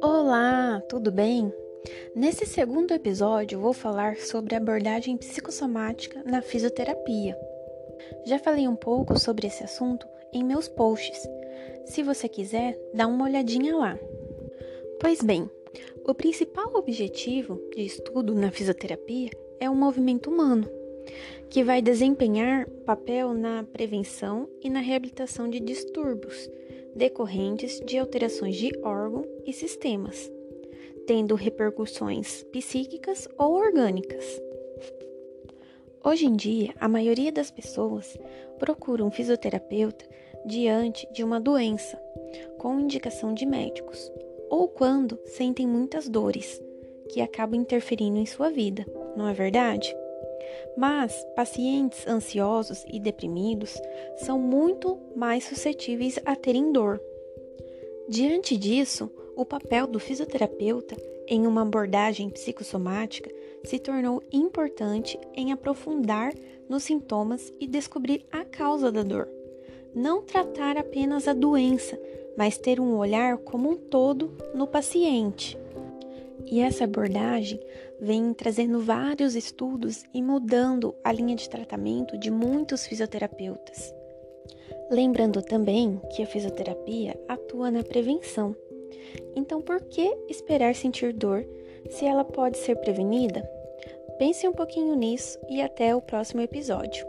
Olá, tudo bem? Nesse segundo episódio, vou falar sobre abordagem psicossomática na fisioterapia. Já falei um pouco sobre esse assunto em meus posts. Se você quiser, dá uma olhadinha lá. Pois bem, o principal objetivo de estudo na fisioterapia é o movimento humano, que vai desempenhar papel na prevenção e na reabilitação de distúrbios decorrentes de alterações de órgão e sistemas, tendo repercussões psíquicas ou orgânicas. Hoje em dia, a maioria das pessoas procura um fisioterapeuta diante de uma doença, com indicação de médicos, ou quando sentem muitas dores, que acabam interferindo em sua vida, não é verdade? Mas pacientes ansiosos e deprimidos são muito mais suscetíveis a terem dor. Diante disso, o papel do fisioterapeuta em uma abordagem psicossomática se tornou importante em aprofundar nos sintomas e descobrir a causa da dor. Não tratar apenas a doença, mas ter um olhar como um todo no paciente. E essa abordagem vem trazendo vários estudos e mudando a linha de tratamento de muitos fisioterapeutas. Lembrando também que a fisioterapia atua na prevenção. Então, por que esperar sentir dor se ela pode ser prevenida? Pense um pouquinho nisso e até o próximo episódio.